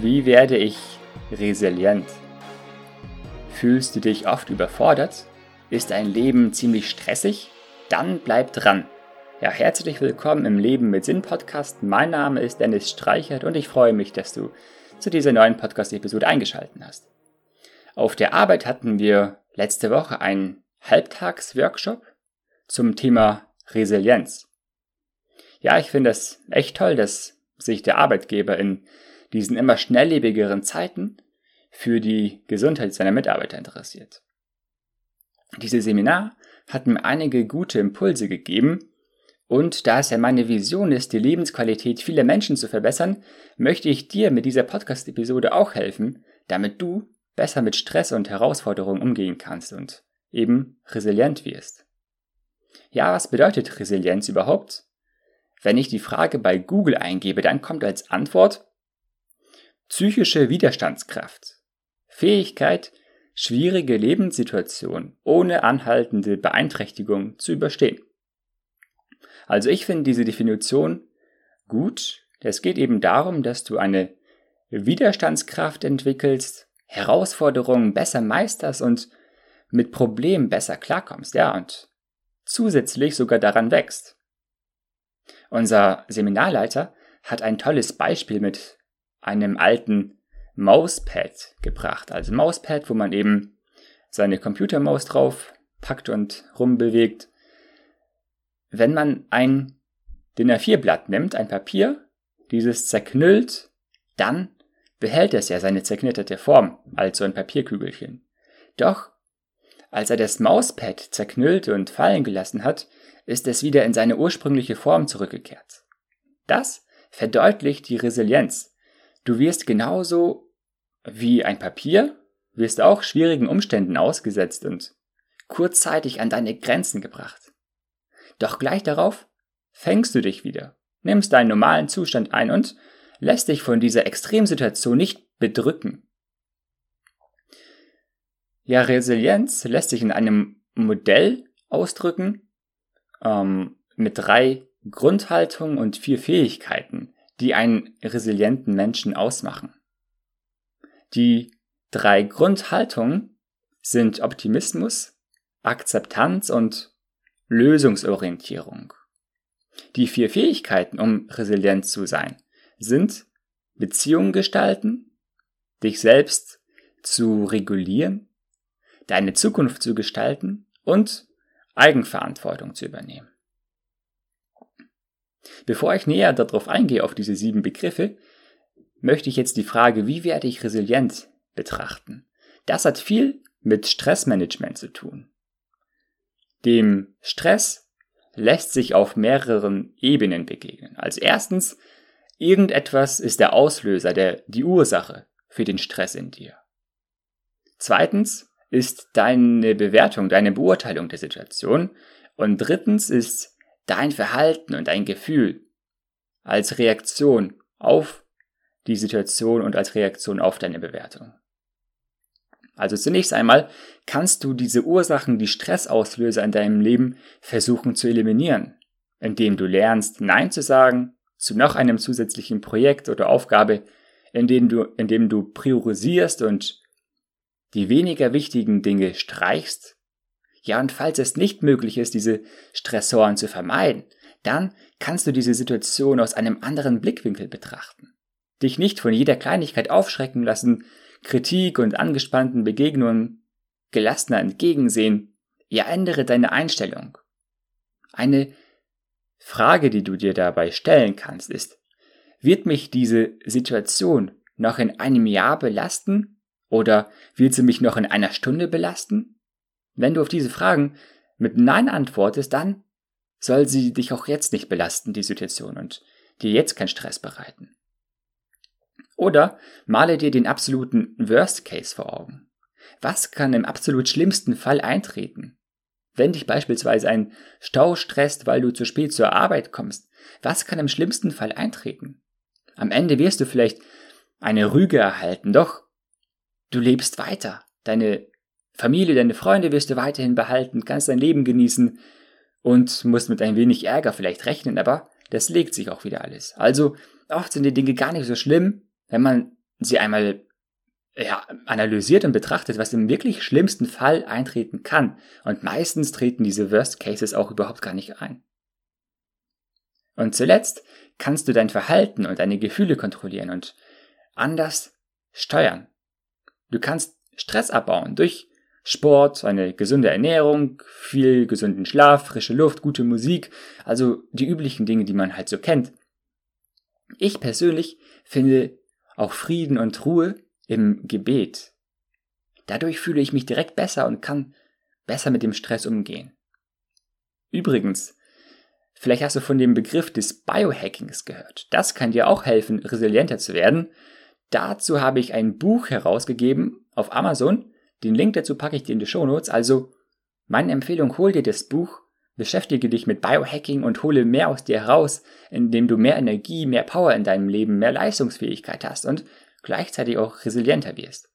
Wie werde ich resilient? Fühlst du dich oft überfordert? Ist dein Leben ziemlich stressig? Dann bleib dran. Ja, herzlich willkommen im Leben mit Sinn Podcast. Mein Name ist Dennis Streichert und ich freue mich, dass du zu dieser neuen Podcast-Episode eingeschaltet hast. Auf der Arbeit hatten wir letzte Woche einen Halbtags-Workshop zum Thema Resilienz. Ja, ich finde es echt toll, dass sich der Arbeitgeber in diesen immer schnelllebigeren Zeiten für die Gesundheit seiner Mitarbeiter interessiert. Dieses Seminar hat mir einige gute Impulse gegeben und da es ja meine Vision ist, die Lebensqualität vieler Menschen zu verbessern, möchte ich dir mit dieser Podcast-Episode auch helfen, damit du besser mit Stress und Herausforderungen umgehen kannst und eben resilient wirst. Ja, was bedeutet Resilienz überhaupt? Wenn ich die Frage bei Google eingebe, dann kommt als Antwort psychische Widerstandskraft, Fähigkeit, schwierige Lebenssituationen ohne anhaltende Beeinträchtigung zu überstehen. Also ich finde diese Definition gut. Es geht eben darum, dass du eine Widerstandskraft entwickelst, Herausforderungen besser meisterst und mit Problemen besser klarkommst, ja, und zusätzlich sogar daran wächst. Unser Seminarleiter hat ein tolles Beispiel mit einem alten Mauspad gebracht. Also Mauspad, wo man eben seine Computermaus drauf packt und rumbewegt. Wenn man ein DIN A4-Blatt nimmt, ein Papier, dieses zerknüllt, dann behält es ja seine zerknitterte Form, also ein Papierkügelchen. Doch, als er das Mauspad zerknüllt und fallen gelassen hat, ist es wieder in seine ursprüngliche Form zurückgekehrt. Das verdeutlicht die Resilienz, Du wirst genauso wie ein Papier, wirst auch schwierigen Umständen ausgesetzt und kurzzeitig an deine Grenzen gebracht. Doch gleich darauf fängst du dich wieder, nimmst deinen normalen Zustand ein und lässt dich von dieser Extremsituation nicht bedrücken. Ja, Resilienz lässt sich in einem Modell ausdrücken ähm, mit drei Grundhaltungen und vier Fähigkeiten, die einen resilienten Menschen ausmachen. Die drei Grundhaltungen sind Optimismus, Akzeptanz und Lösungsorientierung. Die vier Fähigkeiten, um resilient zu sein, sind Beziehungen gestalten, dich selbst zu regulieren, deine Zukunft zu gestalten und Eigenverantwortung zu übernehmen. Bevor ich näher darauf eingehe, auf diese sieben Begriffe, möchte ich jetzt die Frage, wie werde ich resilient betrachten. Das hat viel mit Stressmanagement zu tun. Dem Stress lässt sich auf mehreren Ebenen begegnen. Als erstens, irgendetwas ist der Auslöser, der, die Ursache für den Stress in dir. Zweitens ist deine Bewertung, deine Beurteilung der Situation. Und drittens ist dein Verhalten und dein Gefühl als Reaktion auf die Situation und als Reaktion auf deine Bewertung. Also zunächst einmal kannst du diese Ursachen, die Stressauslöser in deinem Leben versuchen zu eliminieren, indem du lernst, Nein zu sagen zu noch einem zusätzlichen Projekt oder Aufgabe, indem du, indem du priorisierst und die weniger wichtigen Dinge streichst ja, und falls es nicht möglich ist, diese Stressoren zu vermeiden, dann kannst du diese Situation aus einem anderen Blickwinkel betrachten. Dich nicht von jeder Kleinigkeit aufschrecken lassen, Kritik und angespannten Begegnungen gelassener entgegensehen. Ja, ändere deine Einstellung. Eine Frage, die du dir dabei stellen kannst, ist, wird mich diese Situation noch in einem Jahr belasten oder wird sie mich noch in einer Stunde belasten? Wenn du auf diese Fragen mit Nein antwortest, dann soll sie dich auch jetzt nicht belasten, die Situation, und dir jetzt keinen Stress bereiten. Oder male dir den absoluten Worst Case vor Augen. Was kann im absolut schlimmsten Fall eintreten? Wenn dich beispielsweise ein Stau stresst, weil du zu spät zur Arbeit kommst, was kann im schlimmsten Fall eintreten? Am Ende wirst du vielleicht eine Rüge erhalten, doch du lebst weiter. Deine Familie, deine Freunde wirst du weiterhin behalten, kannst dein Leben genießen und musst mit ein wenig Ärger vielleicht rechnen, aber das legt sich auch wieder alles. Also oft sind die Dinge gar nicht so schlimm, wenn man sie einmal ja, analysiert und betrachtet, was im wirklich schlimmsten Fall eintreten kann. Und meistens treten diese Worst Cases auch überhaupt gar nicht ein. Und zuletzt kannst du dein Verhalten und deine Gefühle kontrollieren und anders steuern. Du kannst Stress abbauen durch Sport, eine gesunde Ernährung, viel gesunden Schlaf, frische Luft, gute Musik, also die üblichen Dinge, die man halt so kennt. Ich persönlich finde auch Frieden und Ruhe im Gebet. Dadurch fühle ich mich direkt besser und kann besser mit dem Stress umgehen. Übrigens, vielleicht hast du von dem Begriff des Biohackings gehört. Das kann dir auch helfen, resilienter zu werden. Dazu habe ich ein Buch herausgegeben auf Amazon. Den Link dazu packe ich dir in die Show Notes. Also meine Empfehlung, hol dir das Buch, beschäftige dich mit Biohacking und hole mehr aus dir heraus, indem du mehr Energie, mehr Power in deinem Leben, mehr Leistungsfähigkeit hast und gleichzeitig auch resilienter wirst.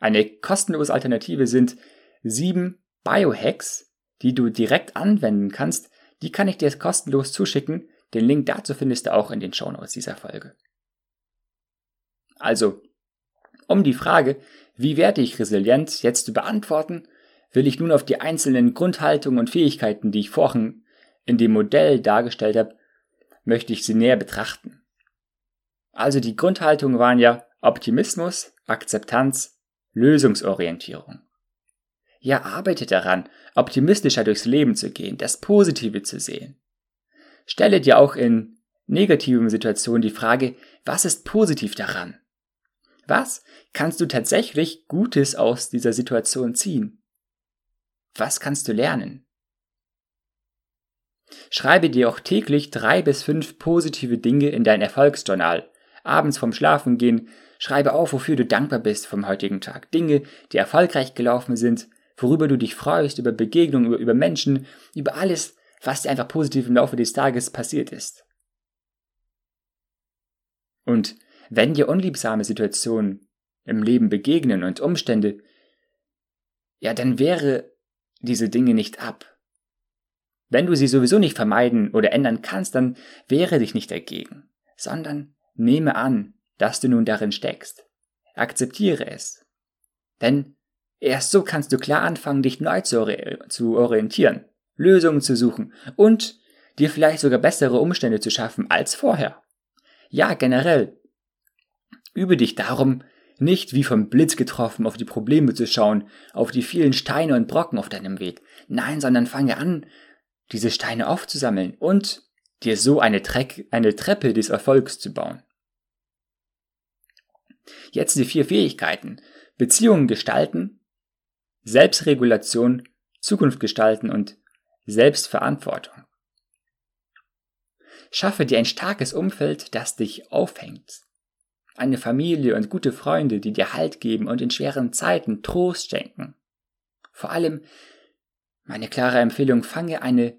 Eine kostenlose Alternative sind sieben Biohacks, die du direkt anwenden kannst. Die kann ich dir kostenlos zuschicken. Den Link dazu findest du auch in den Shownotes dieser Folge. Also, um die Frage, wie werde ich resilient, jetzt zu beantworten, will ich nun auf die einzelnen Grundhaltungen und Fähigkeiten, die ich vorhin in dem Modell dargestellt habe, möchte ich sie näher betrachten. Also die Grundhaltungen waren ja Optimismus, Akzeptanz, Lösungsorientierung. Ja, arbeite daran, optimistischer durchs Leben zu gehen, das Positive zu sehen. Stelle dir auch in negativen Situationen die Frage, was ist positiv daran? Was kannst du tatsächlich Gutes aus dieser Situation ziehen? Was kannst du lernen? Schreibe dir auch täglich drei bis fünf positive Dinge in dein Erfolgsjournal abends vom Schlafengehen, schreibe auf, wofür du dankbar bist vom heutigen Tag. Dinge, die erfolgreich gelaufen sind, worüber du dich freust, über Begegnungen, über, über Menschen, über alles, was dir einfach positiv im Laufe des Tages passiert ist. Und wenn dir unliebsame Situationen im Leben begegnen und Umstände, ja, dann wehre diese Dinge nicht ab. Wenn du sie sowieso nicht vermeiden oder ändern kannst, dann wehre dich nicht dagegen, sondern Nehme an, dass du nun darin steckst. Akzeptiere es. Denn erst so kannst du klar anfangen, dich neu zu, zu orientieren, Lösungen zu suchen und dir vielleicht sogar bessere Umstände zu schaffen als vorher. Ja, generell. Übe dich darum, nicht wie vom Blitz getroffen auf die Probleme zu schauen, auf die vielen Steine und Brocken auf deinem Weg. Nein, sondern fange an, diese Steine aufzusammeln und dir so eine, Treck, eine Treppe des Erfolgs zu bauen. Jetzt die vier Fähigkeiten. Beziehungen gestalten, Selbstregulation, Zukunft gestalten und Selbstverantwortung. Schaffe dir ein starkes Umfeld, das dich aufhängt. Eine Familie und gute Freunde, die dir Halt geben und in schweren Zeiten Trost schenken. Vor allem meine klare Empfehlung, fange eine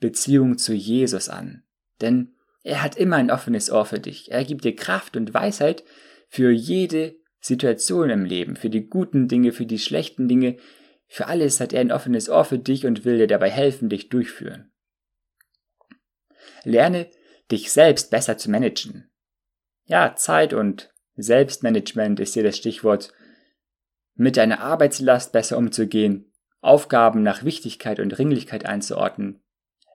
Beziehung zu Jesus an. Denn er hat immer ein offenes Ohr für dich. Er gibt dir Kraft und Weisheit für jede Situation im Leben, für die guten Dinge, für die schlechten Dinge. Für alles hat er ein offenes Ohr für dich und will dir dabei helfen, dich durchführen. Lerne dich selbst besser zu managen. Ja, Zeit und Selbstmanagement ist hier das Stichwort. Mit deiner Arbeitslast besser umzugehen, Aufgaben nach Wichtigkeit und Dringlichkeit einzuordnen,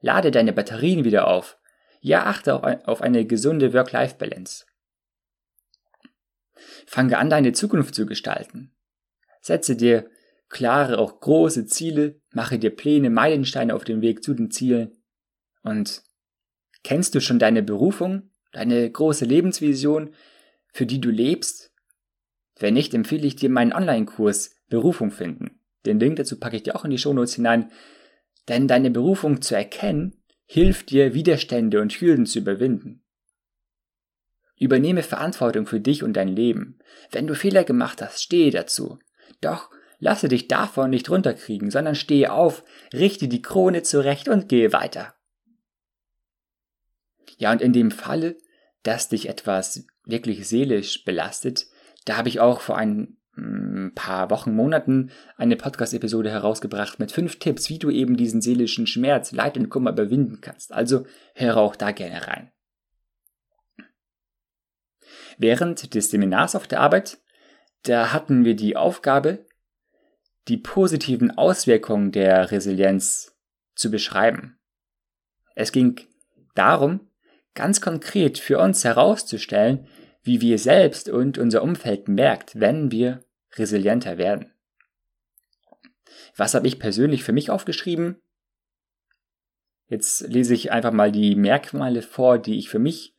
Lade deine Batterien wieder auf. Ja, achte auf eine gesunde Work-Life-Balance. Fange an, deine Zukunft zu gestalten. Setze dir klare, auch große Ziele, mache dir Pläne, Meilensteine auf dem Weg zu den Zielen. Und kennst du schon deine Berufung, deine große Lebensvision, für die du lebst? Wenn nicht, empfehle ich dir meinen Online-Kurs Berufung finden. Den Link dazu packe ich dir auch in die Shownotes hinein. Denn deine Berufung zu erkennen, hilft dir, Widerstände und Hürden zu überwinden. Übernehme Verantwortung für dich und dein Leben. Wenn du Fehler gemacht hast, stehe dazu. Doch lasse dich davon nicht runterkriegen, sondern stehe auf, richte die Krone zurecht und gehe weiter. Ja, und in dem Falle, dass dich etwas wirklich seelisch belastet, da habe ich auch vor ein ein paar Wochen, Monaten eine Podcast-Episode herausgebracht mit fünf Tipps, wie du eben diesen seelischen Schmerz, Leid und Kummer überwinden kannst. Also höre auch da gerne rein. Während des Seminars auf der Arbeit, da hatten wir die Aufgabe, die positiven Auswirkungen der Resilienz zu beschreiben. Es ging darum, ganz konkret für uns herauszustellen, wie wir selbst und unser Umfeld merkt, wenn wir resilienter werden. Was habe ich persönlich für mich aufgeschrieben? Jetzt lese ich einfach mal die Merkmale vor, die ich für mich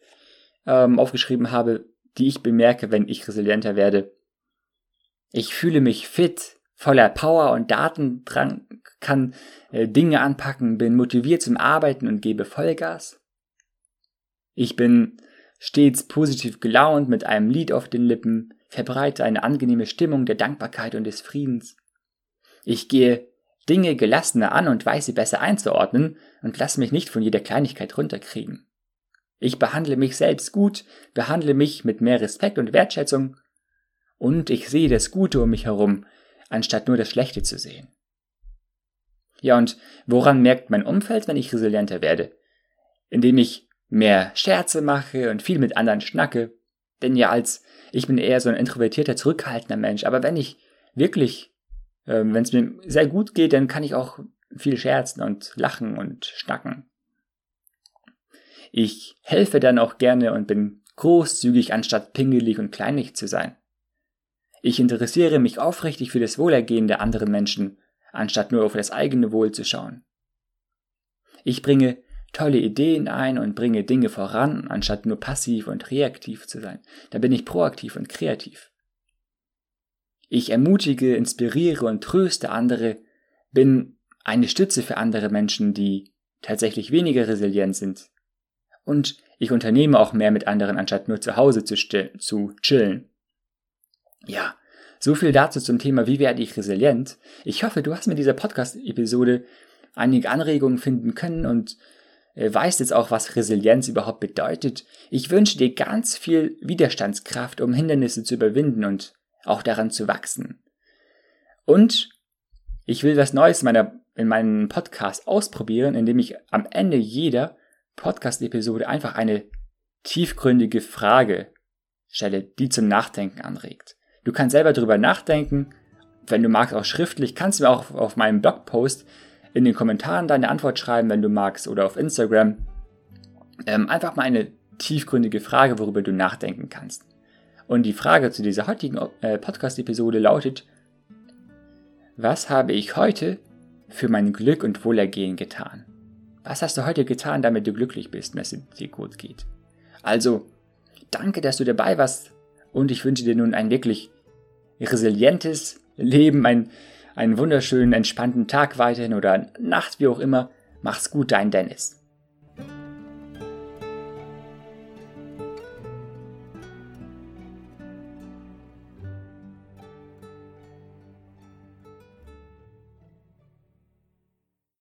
ähm, aufgeschrieben habe, die ich bemerke, wenn ich resilienter werde. Ich fühle mich fit, voller Power und Datendrang, kann äh, Dinge anpacken, bin motiviert zum Arbeiten und gebe Vollgas. Ich bin stets positiv gelaunt mit einem Lied auf den Lippen, verbreite eine angenehme Stimmung der Dankbarkeit und des Friedens. Ich gehe Dinge gelassener an und weiß sie besser einzuordnen und lasse mich nicht von jeder Kleinigkeit runterkriegen. Ich behandle mich selbst gut, behandle mich mit mehr Respekt und Wertschätzung und ich sehe das Gute um mich herum, anstatt nur das Schlechte zu sehen. Ja, und woran merkt mein Umfeld, wenn ich resilienter werde? Indem ich mehr Scherze mache und viel mit anderen schnacke. Denn ja, als ich bin eher so ein introvertierter, zurückhaltender Mensch, aber wenn ich wirklich, äh, wenn es mir sehr gut geht, dann kann ich auch viel scherzen und lachen und schnacken. Ich helfe dann auch gerne und bin großzügig, anstatt pingelig und kleinlich zu sein. Ich interessiere mich aufrichtig für das Wohlergehen der anderen Menschen, anstatt nur auf das eigene Wohl zu schauen. Ich bringe tolle Ideen ein und bringe Dinge voran, anstatt nur passiv und reaktiv zu sein. Da bin ich proaktiv und kreativ. Ich ermutige, inspiriere und tröste andere, bin eine Stütze für andere Menschen, die tatsächlich weniger resilient sind. Und ich unternehme auch mehr mit anderen, anstatt nur zu Hause zu, zu chillen. Ja, so viel dazu zum Thema, wie werde ich resilient. Ich hoffe, du hast mit dieser Podcast-Episode einige Anregungen finden können und weißt jetzt auch, was Resilienz überhaupt bedeutet. Ich wünsche dir ganz viel Widerstandskraft, um Hindernisse zu überwinden und auch daran zu wachsen. Und ich will was Neues in, meiner, in meinem Podcast ausprobieren, indem ich am Ende jeder Podcast-Episode einfach eine tiefgründige Frage stelle, die zum Nachdenken anregt. Du kannst selber darüber nachdenken, wenn du magst auch schriftlich, kannst du mir auch auf meinem Blogpost in den Kommentaren deine Antwort schreiben, wenn du magst, oder auf Instagram. Ähm, einfach mal eine tiefgründige Frage, worüber du nachdenken kannst. Und die Frage zu dieser heutigen äh, Podcast-Episode lautet, was habe ich heute für mein Glück und Wohlergehen getan? Was hast du heute getan, damit du glücklich bist, wenn es dir gut geht? Also, danke, dass du dabei warst und ich wünsche dir nun ein wirklich resilientes Leben, ein einen wunderschönen, entspannten Tag weiterhin oder Nacht, wie auch immer. Mach's gut, dein Dennis.